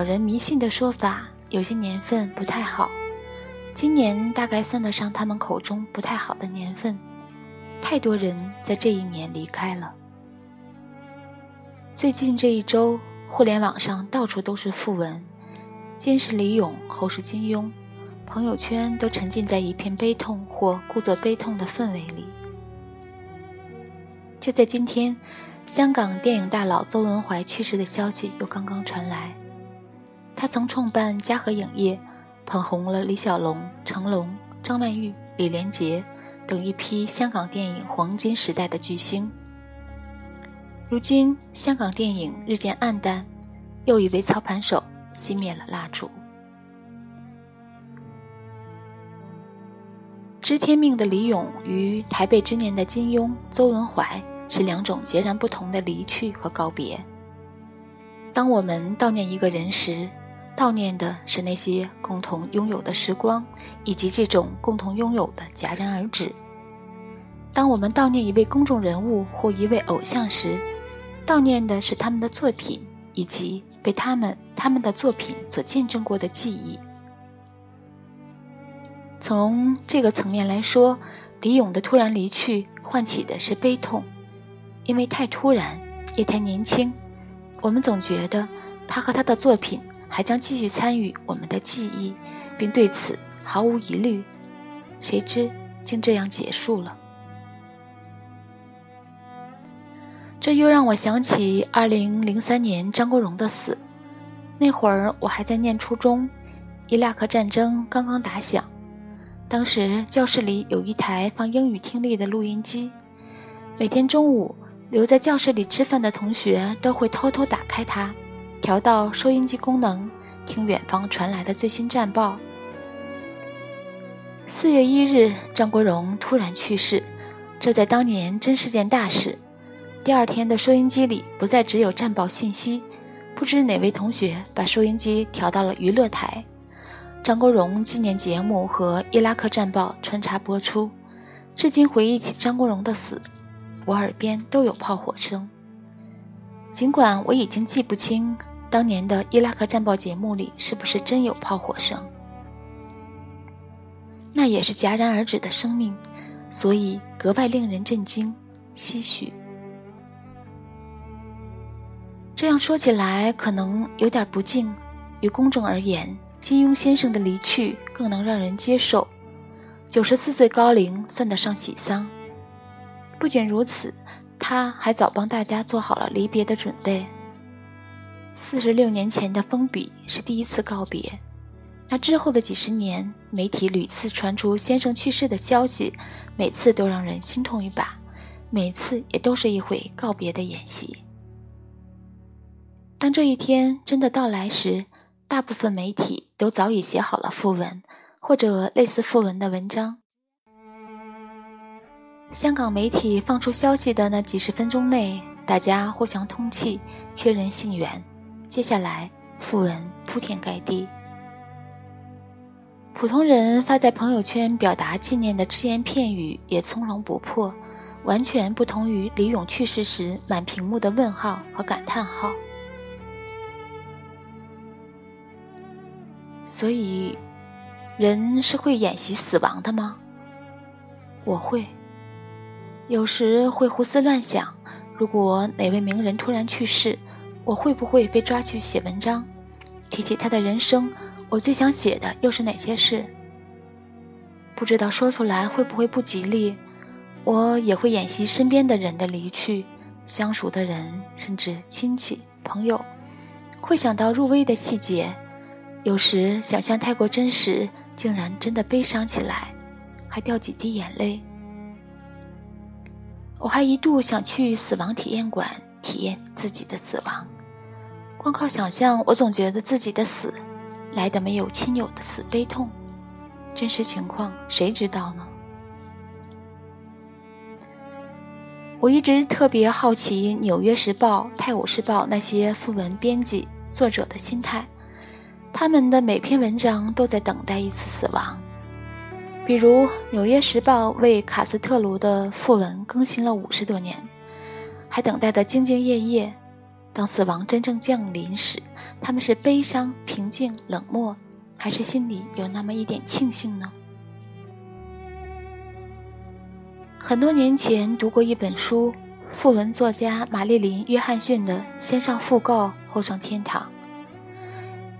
老人迷信的说法，有些年份不太好。今年大概算得上他们口中不太好的年份，太多人在这一年离开了。最近这一周，互联网上到处都是讣文，先是李咏，后是金庸，朋友圈都沉浸在一片悲痛或故作悲痛的氛围里。就在今天，香港电影大佬邹文怀去世的消息又刚刚传来。他曾创办嘉禾影业，捧红了李小龙、成龙、张曼玉、李连杰等一批香港电影黄金时代的巨星。如今，香港电影日渐暗淡，又一位操盘手熄灭了蜡烛。知天命的李咏与台北之年的金庸、邹文怀。是两种截然不同的离去和告别。当我们悼念一个人时，悼念的是那些共同拥有的时光，以及这种共同拥有的戛然而止。当我们悼念一位公众人物或一位偶像时，悼念的是他们的作品，以及被他们他们的作品所见证过的记忆。从这个层面来说，李咏的突然离去唤起的是悲痛。因为太突然，也太年轻，我们总觉得他和他的作品还将继续参与我们的记忆，并对此毫无疑虑。谁知竟这样结束了。这又让我想起2003年张国荣的死。那会儿我还在念初中，伊拉克战争刚刚打响，当时教室里有一台放英语听力的录音机，每天中午。留在教室里吃饭的同学都会偷偷打开它，调到收音机功能，听远方传来的最新战报。四月一日，张国荣突然去世，这在当年真是件大事。第二天的收音机里不再只有战报信息，不知哪位同学把收音机调到了娱乐台，张国荣纪念节目和伊拉克战报穿插播出。至今回忆起张国荣的死。我耳边都有炮火声，尽管我已经记不清当年的伊拉克战报节目里是不是真有炮火声，那也是戛然而止的生命，所以格外令人震惊、唏嘘。这样说起来可能有点不敬，于公众而言，金庸先生的离去更能让人接受。九十四岁高龄算得上喜丧。不仅如此，他还早帮大家做好了离别的准备。四十六年前的封笔是第一次告别，那之后的几十年，媒体屡次传出先生去世的消息，每次都让人心痛一把，每次也都是一回告别的演习。当这一天真的到来时，大部分媒体都早已写好了讣文或者类似讣文的文章。香港媒体放出消息的那几十分钟内，大家互相通气，确认信源。接下来，讣文铺天盖地。普通人发在朋友圈表达纪念的只言片语也从容不迫，完全不同于李咏去世时满屏幕的问号和感叹号。所以，人是会演习死亡的吗？我会。有时会胡思乱想，如果哪位名人突然去世，我会不会被抓去写文章？提起他的人生，我最想写的又是哪些事？不知道说出来会不会不吉利？我也会演习身边的人的离去，相熟的人，甚至亲戚朋友，会想到入微的细节。有时想象太过真实，竟然真的悲伤起来，还掉几滴眼泪。我还一度想去死亡体验馆体验自己的死亡，光靠想象，我总觉得自己的死来的没有亲友的死悲痛。真实情况谁知道呢？我一直特别好奇《纽约时报》《泰晤士报》那些副文编辑作者的心态，他们的每篇文章都在等待一次死亡。比如《纽约时报》为卡斯特罗的讣文更新了五十多年，还等待的兢兢业业，当死亡真正降临时，他们是悲伤、平静、冷漠，还是心里有那么一点庆幸呢？很多年前读过一本书，副文作家玛丽琳·约翰逊的《先上讣告，后上天堂》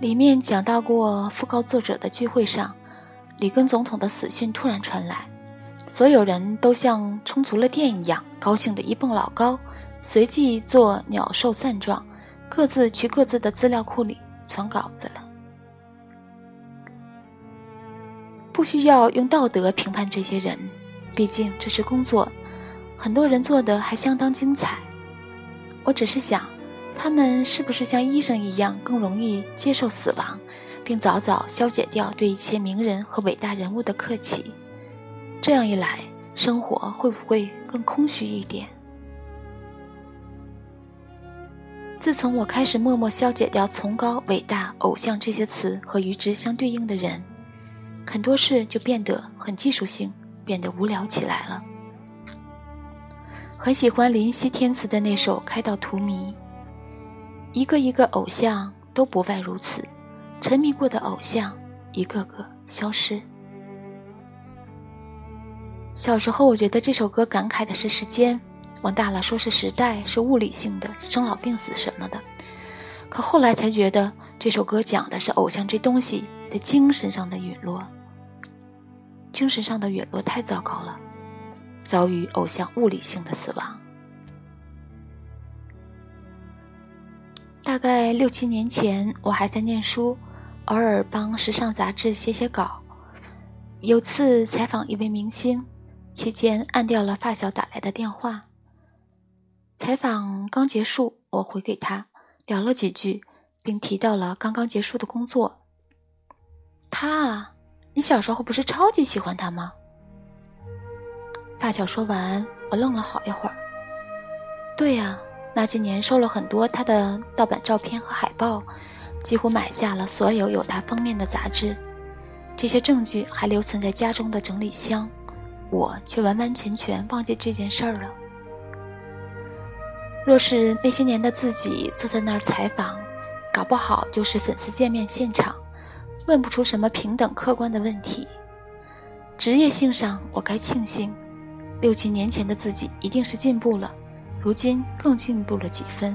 里面讲到过，讣告作者的聚会上，里根总统的死讯突然传来，所有人都像充足了电一样，高兴的一蹦老高，随即做鸟兽散状，各自去各自的资料库里传稿子了。不需要用道德评判这些人。毕竟这是工作，很多人做的还相当精彩。我只是想，他们是不是像医生一样更容易接受死亡，并早早消解掉对一切名人和伟大人物的客气？这样一来，生活会不会更空虚一点？自从我开始默默消解掉崇高、伟大、偶像这些词和与之相对应的人，很多事就变得很技术性。变得无聊起来了。很喜欢林夕填词的那首《开到荼蘼》，一个一个偶像都不外如此，沉迷过的偶像一个个消失。小时候我觉得这首歌感慨的是时间，往大了说是时代，是物理性的，生老病死什么的。可后来才觉得这首歌讲的是偶像这东西在精神上的陨落。精神上的陨落太糟糕了，遭遇偶像物理性的死亡。大概六七年前，我还在念书，偶尔帮时尚杂志写写稿。有次采访一位明星，期间按掉了发小打来的电话。采访刚结束，我回给他聊了几句，并提到了刚刚结束的工作。他啊。你小时候不是超级喜欢他吗？发小说完，我愣了好一会儿。对呀，那些年收了很多他的盗版照片和海报，几乎买下了所有有他封面的杂志。这些证据还留存在家中的整理箱，我却完完全全忘记这件事儿了。若是那些年的自己坐在那儿采访，搞不好就是粉丝见面现场。问不出什么平等客观的问题。职业性上，我该庆幸，六七年前的自己一定是进步了，如今更进步了几分。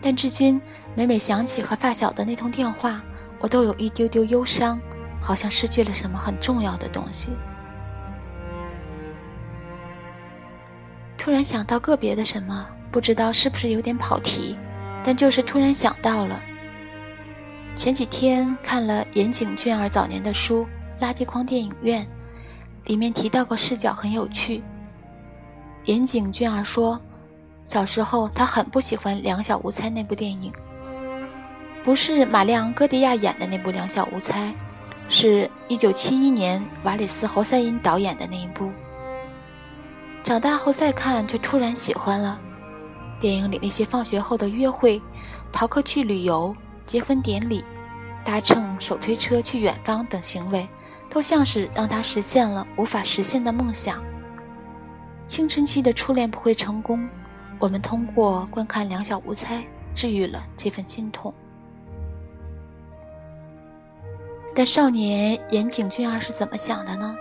但至今每每想起和发小的那通电话，我都有一丢丢忧伤，好像失去了什么很重要的东西。突然想到个别的什么，不知道是不是有点跑题，但就是突然想到了。前几天看了岩井俊二早年的书《垃圾筐电影院》，里面提到个视角很有趣。岩井俊二说，小时候他很不喜欢《两小无猜》那部电影，不是马亮戈迪亚演的那部《两小无猜》，是一九七一年瓦里斯侯赛因导演的那一部。长大后再看，却突然喜欢了。电影里那些放学后的约会、逃课去旅游。结婚典礼、搭乘手推车去远方等行为，都像是让他实现了无法实现的梦想。青春期的初恋不会成功，我们通过观看《两小无猜》治愈了这份心痛。但少年岩井俊二是怎么想的呢？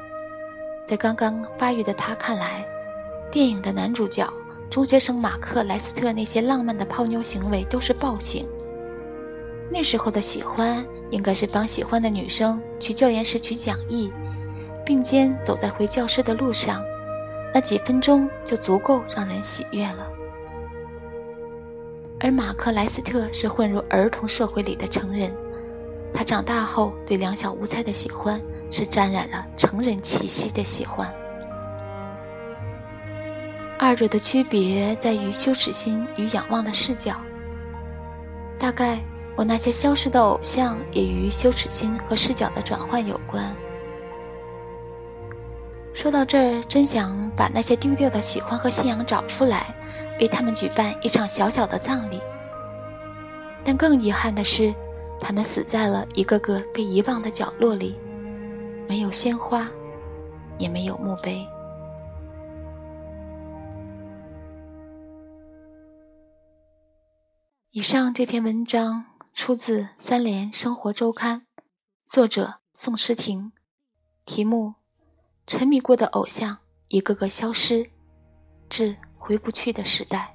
在刚刚发育的他看来，电影的男主角中学生马克莱斯特那些浪漫的泡妞行为都是暴行。那时候的喜欢，应该是帮喜欢的女生去教研室取讲义，并肩走在回教室的路上，那几分钟就足够让人喜悦了。而马克莱斯特是混入儿童社会里的成人，他长大后对两小无猜的喜欢是沾染了成人气息的喜欢。二者的区别在于羞耻心与仰望的视角，大概。我那些消失的偶像，也与羞耻心和视角的转换有关。说到这儿，真想把那些丢掉的喜欢和信仰找出来，为他们举办一场小小的葬礼。但更遗憾的是，他们死在了一个个被遗忘的角落里，没有鲜花，也没有墓碑。以上这篇文章出自《三联生活周刊》，作者宋诗婷，题目：沉迷过的偶像一个个消失，至回不去的时代。